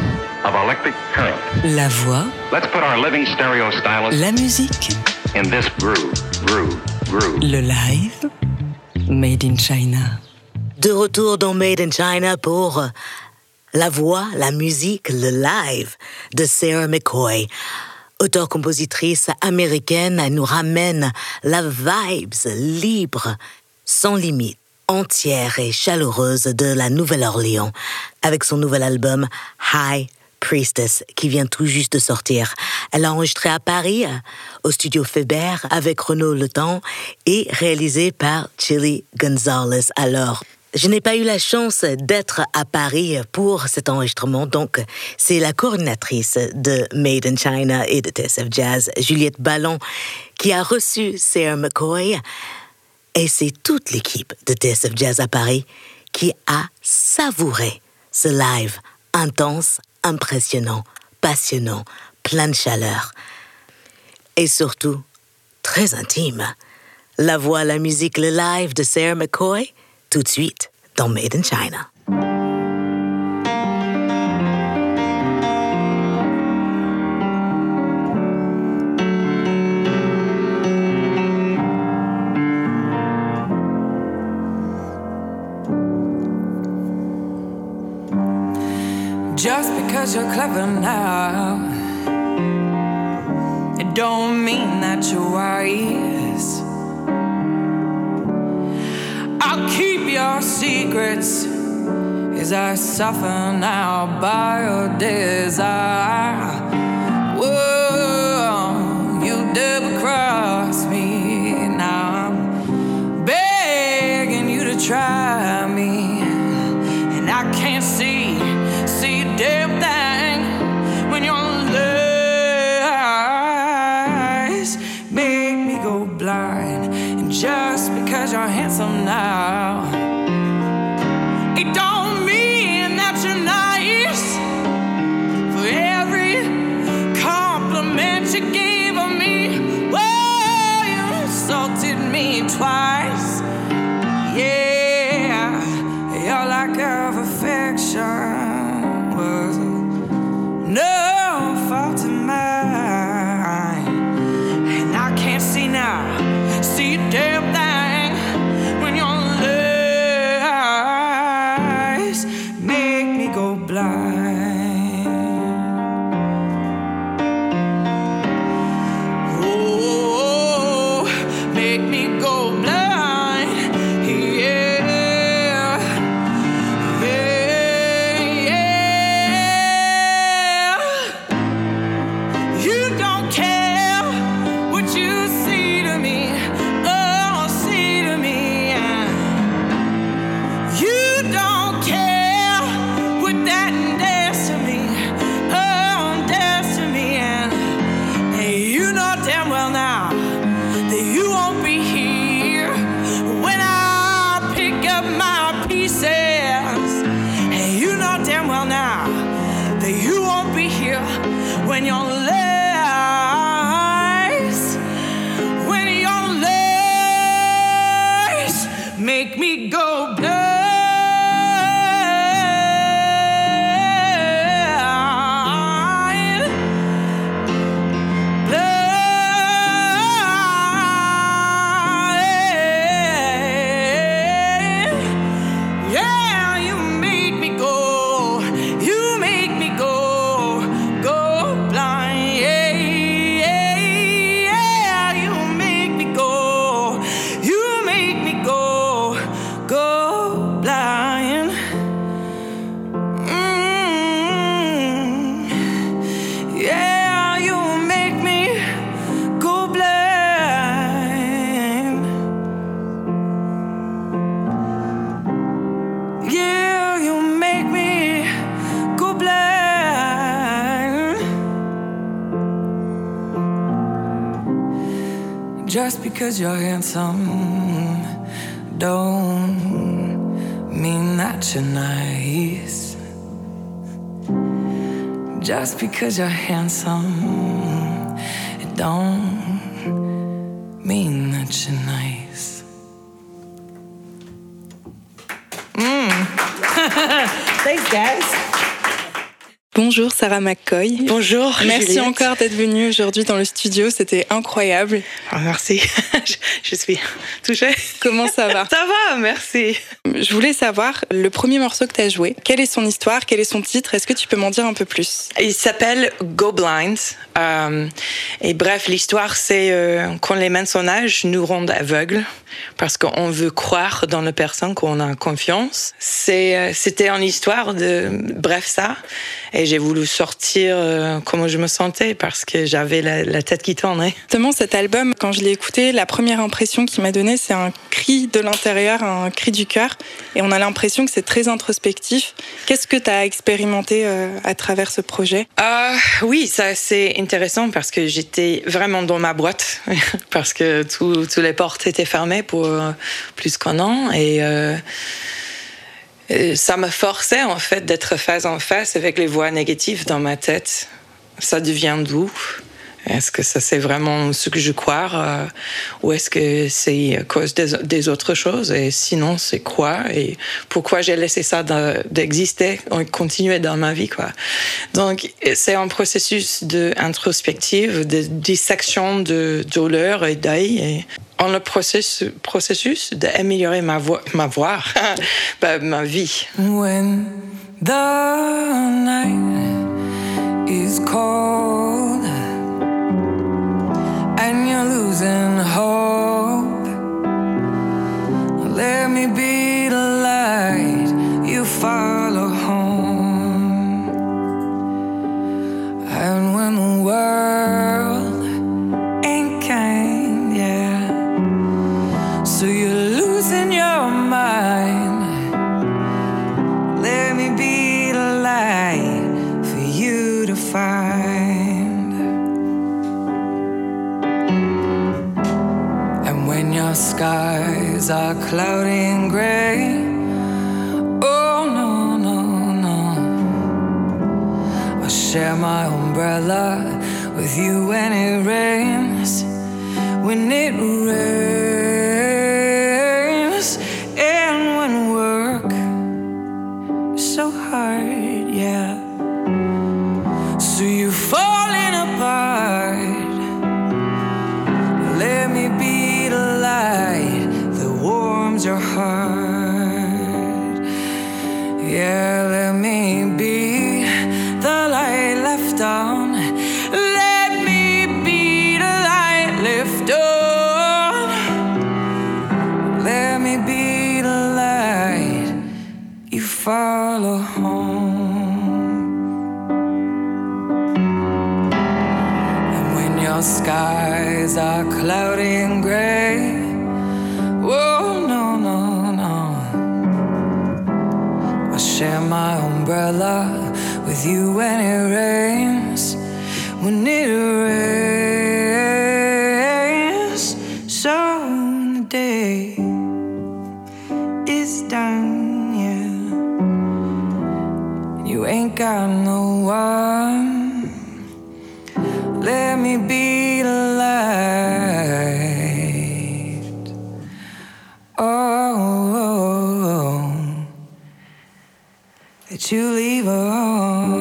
of electric current. La voix, Let's put our living stereo stylus la musique, in this groove, groove, groove. le live, Made in China. De retour dans Made in China pour la voix, la musique, le live de Sarah McCoy. Auteur-compositrice américaine, elle nous ramène la vibes libre, sans limite, entière et chaleureuse de la Nouvelle-Orléans avec son nouvel album High Priestess qui vient tout juste de sortir. Elle a enregistré à Paris, au studio Feber, avec Renaud Le Temps et réalisé par Chili Gonzalez. Alors, je n'ai pas eu la chance d'être à Paris pour cet enregistrement, donc c'est la coordinatrice de Made in China et de TSF Jazz, Juliette Ballon, qui a reçu Sarah McCoy. Et c'est toute l'équipe de TSF Jazz à Paris qui a savouré ce live intense, impressionnant, passionnant, plein de chaleur. Et surtout, très intime. La voix, la musique, le live de Sarah McCoy, tout de suite dans Made in China. Just because you're clever now, it don't mean that you're wise. Your secrets as I suffer now by your desire. When your lies, Because you're handsome don't mean that you're nice. Just because you're handsome, it don't Bonjour Sarah McCoy. Bonjour. Merci Juliette. encore d'être venue aujourd'hui dans le studio, c'était incroyable. Ah, merci, je, suis touchée. Comment ça va? Ça va, merci. Je voulais savoir, le premier morceau que tu as joué, quelle est son histoire, quel est son titre? Est-ce que tu peux m'en dire un peu plus? Il s'appelle Go Blind. Euh, et bref, l'histoire, c'est euh, quand les personnages nous rendent aveugles parce qu'on veut croire dans la personne qu'on a confiance. Euh, c'était une histoire de, bref, ça. Et j'ai voulu sortir euh, comment je me sentais parce que j'avais la, la tête qui tournait. Justement, cet album, quand je l'ai écouté, la première impression qu'il m'a donnée, c'est un cri de l'intérieur, un cri du cœur. Et on a l'impression que c'est très introspectif. Qu'est-ce que tu as expérimenté euh, à travers ce projet? Euh, oui, ça c'est intéressant parce que j'étais vraiment dans ma boîte parce que tout- toutes les portes étaient fermées pour euh, plus qu'un an et ça me forçait en fait d'être face en face avec les voix négatives dans ma tête. Ça devient d'où Est-ce que ça c'est vraiment ce que je crois euh, ou est-ce que c'est à cause des, autres choses? Et sinon c'est quoi? Et pourquoi j'ai laissé ça de- d'exister et continuer dans ma vie quoi? Donc c'est un processus de introspective, de dissection de douleur et deuil et en le processus, processus d'améliorer ma voix, ma voix, bah, ma vie. When the night is cold and you're losing hope, let me be the light you follow home. And when the world Your skies are cloudy and gray, oh no, no, no. I'll share my umbrella with you when it rains. When it rains, your heart. Yeah, let me be the light left on. Let me be the light left on. Let me be the light you follow home. And when your skies are cloudy and gray, share my umbrella with you when it rains. When it rains, so the day is done, yeah. You ain't got no one. Let me be you leave on.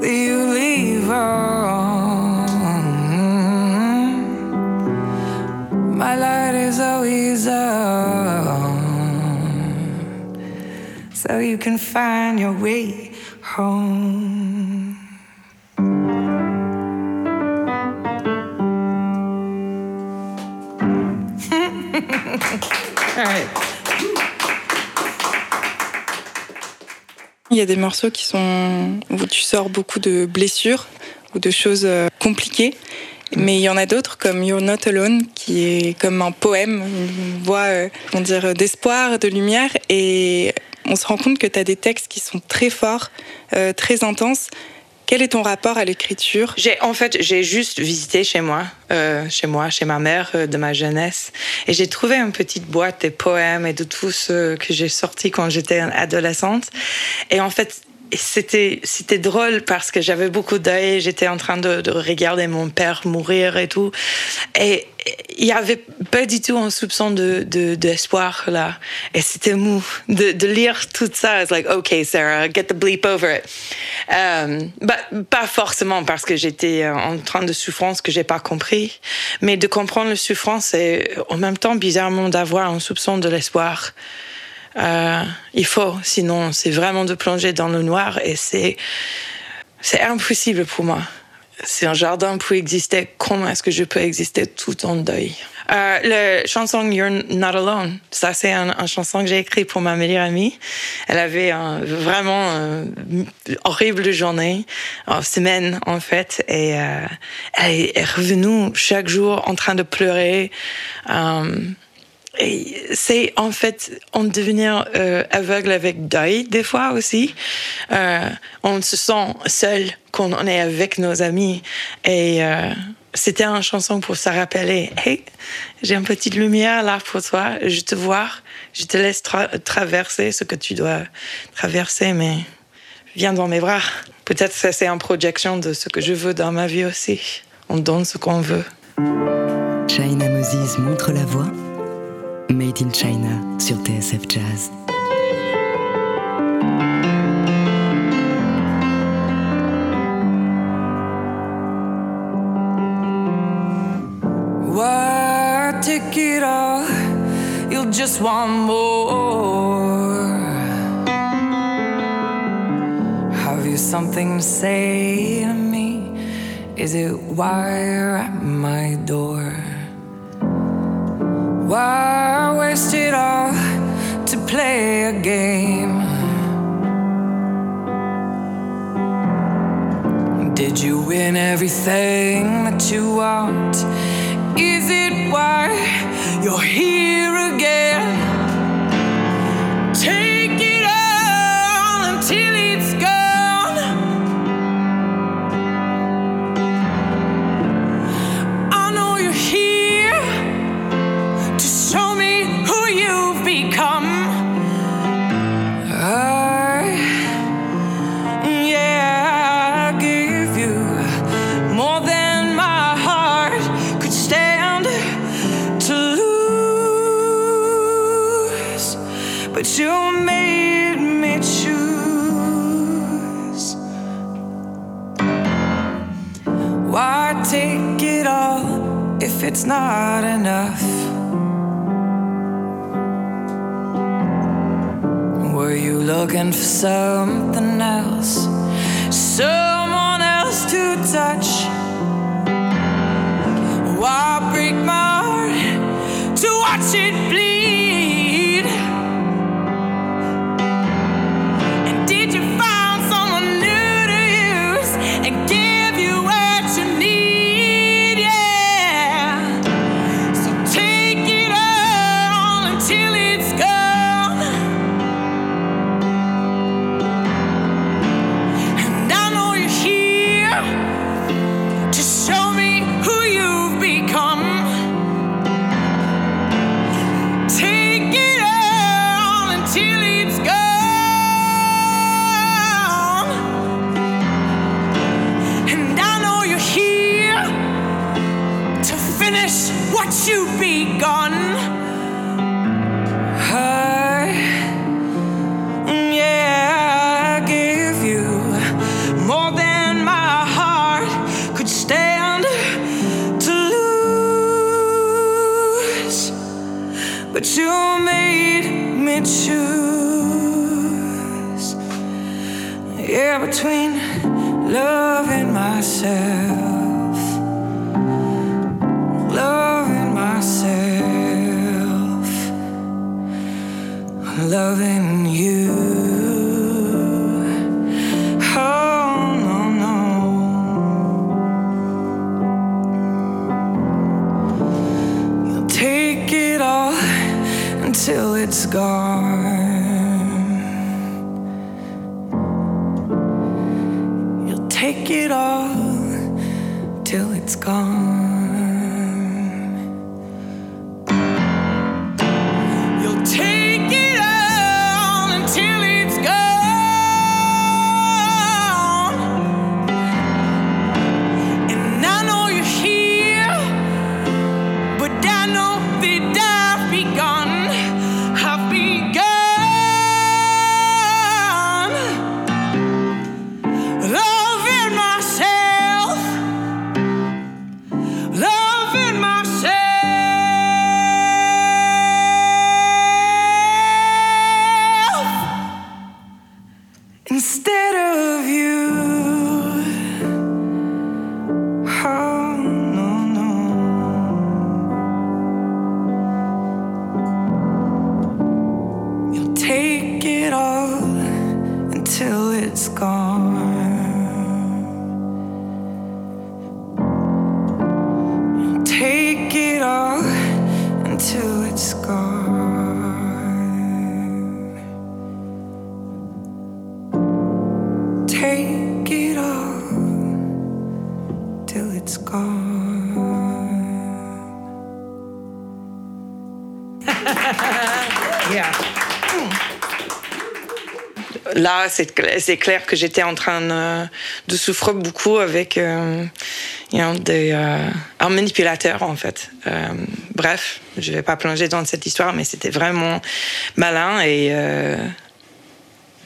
That you leave on. My light is always on. So you can find your way home. All right. Il y a des morceaux qui sont où tu sors beaucoup de blessures ou de choses euh, compliquées. Mais il y en a d'autres comme You're Not Alone qui est comme un poème, une voix euh, d'espoir, de lumière. Et on se rend compte que tu as des textes qui sont très forts, euh, très intenses. Quel est ton rapport à l'écriture? J'ai en fait j'ai juste visité chez moi, euh, chez moi, chez ma mère euh, de ma jeunesse, et j'ai trouvé une petite boîte des poèmes et de tout ce que j'ai sorti quand j'étais adolescente. Et en fait c'était c'était drôle parce que j'avais beaucoup d'œil, j'étais en train de, de, regarder mon père mourir et tout, et il y avait pas du tout un soupçon de d'espoir de, là, et c'était mou de, lire tout ça. It's like okay Sarah, get the bleep over it. Um, bah, pas forcément parce que j'étais en train de souffrance que j'ai pas compris, mais de comprendre la souffrance et en même temps bizarrement d'avoir un soupçon de l'espoir. Euh, il faut, sinon c'est vraiment de plonger dans le noir et c'est c'est impossible pour moi. Si un jardin peut exister, comment est-ce que je peux exister tout en deuil? Euh, La chanson You're Not Alone, ça c'est une un chanson que j'ai écrite pour ma meilleure amie. Elle avait un, vraiment une horrible journée, une semaine en fait, et euh, elle est revenue chaque jour en train de pleurer. Euh, et c'est en fait en devenir euh, aveugle avec deuil des fois aussi. Euh, on se sent seul quand on est avec nos amis. Et euh, c'était une chanson pour se rappeler, hey, j'ai une petite lumière là pour toi, je te vois, je te laisse tra traverser ce que tu dois traverser, mais viens dans mes bras. Peut-être que c'est une projection de ce que je veux dans ma vie aussi. On donne ce qu'on veut. China Moses montre la voie Made in China sur TSF Jazz. Why take it all? You'll just want more. Have you something to say to me? Is it why you're at my door? Why waste it all to play a game? Did you win everything that you want? Is it why you're here again? It's not enough? Were you looking for something take it all till it's gone. C'est cla- c'est clair que j'étais en train de, souffrir beaucoup avec euh, you des, euh, un manipulateur, en fait. Euh, bref, je vais pas plonger dans cette histoire, mais c'était vraiment malin et euh,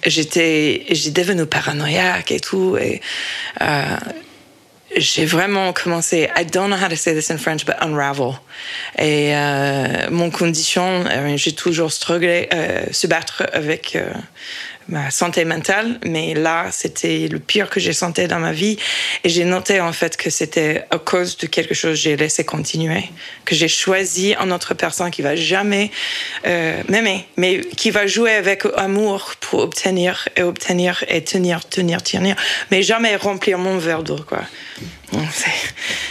j'étais j'ai devenu paranoïaque et tout. Et euh, j'ai vraiment commencé, I don't know how to say this in French, but unravel. Et mon condition, j'ai toujours strugglé, euh, se battre avec ma santé mentale, mais là, c'était le pire que j'ai senti dans ma vie. Et j'ai noté en fait que c'était à cause de quelque chose que j'ai laissé continuer, que j'ai choisi une autre personne qui va jamais euh, m'aimer, mais qui va jouer avec amour pour obtenir et obtenir et tenir, tenir, tenir, mais jamais remplir mon verre d'eau, quoi.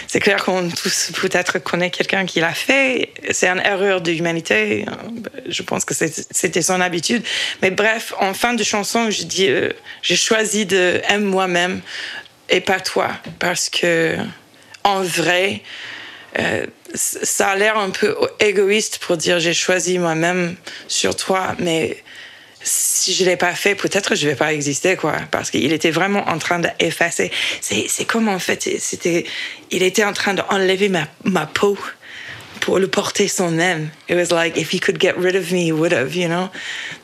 C'est- clair qu'on tous peut-être connaît quelqu'un qui l'a fait. C'est une erreur de l'humanité. Je pense que c'était son habitude. Mais bref, en fin de chanson, je dis, euh, j'ai choisi de aimer moi-même et pas toi, parce que en vrai, euh, ça a l'air un peu égoïste pour dire j'ai choisi moi-même sur toi, mais si je l'ai pas fait, peut-être je vais pas exister, quoi. Parce qu'il était vraiment en train d'effacer. C'est, comme en fait, c'était, il était en train d'enlever ma, peau pour le porter son même. It was like if he could get rid of me, he would have, you know,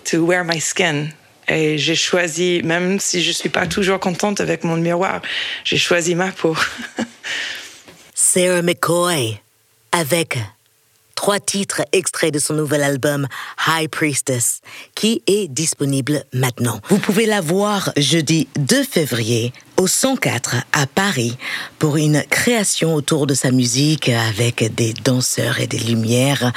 to wear my skin. Et j'ai choisi, même si je suis pas toujours contente avec mon miroir, j'ai choisi ma peau. Sarah McCoy, avec trois titres extraits de son nouvel album High Priestess, qui est disponible maintenant. Vous pouvez la voir jeudi 2 février au 104 à Paris pour une création autour de sa musique avec des danseurs et des lumières.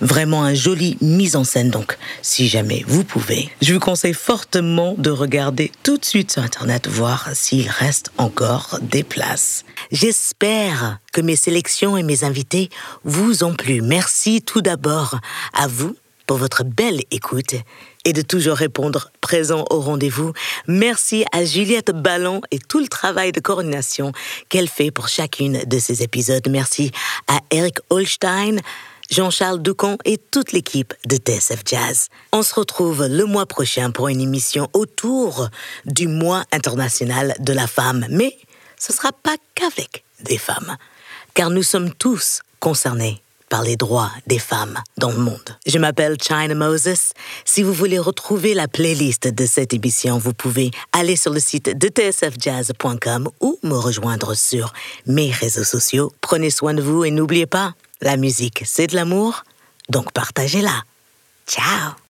Vraiment un joli mise en scène, donc si jamais vous pouvez, je vous conseille fortement de regarder tout de suite sur Internet, voir s'il reste encore des places. J'espère que mes sélections et mes invités vous ont plu. Merci tout d'abord à vous pour votre belle écoute et de toujours répondre présent au rendez-vous. Merci à Juliette Ballon et tout le travail de coordination qu'elle fait pour chacune de ces épisodes. Merci à Eric Holstein, Jean-Charles Ducon et toute l'équipe de TSF Jazz. On se retrouve le mois prochain pour une émission autour du mois international de la femme. Mais ce ne sera pas qu'avec des femmes, car nous sommes tous concernés par les droits des femmes dans le monde. Je m'appelle China Moses. Si vous voulez retrouver la playlist de cette émission, vous pouvez aller sur le site de tsfjazz.com ou me rejoindre sur mes réseaux sociaux. Prenez soin de vous et n'oubliez pas, la musique, c'est de l'amour, donc partagez-la. Ciao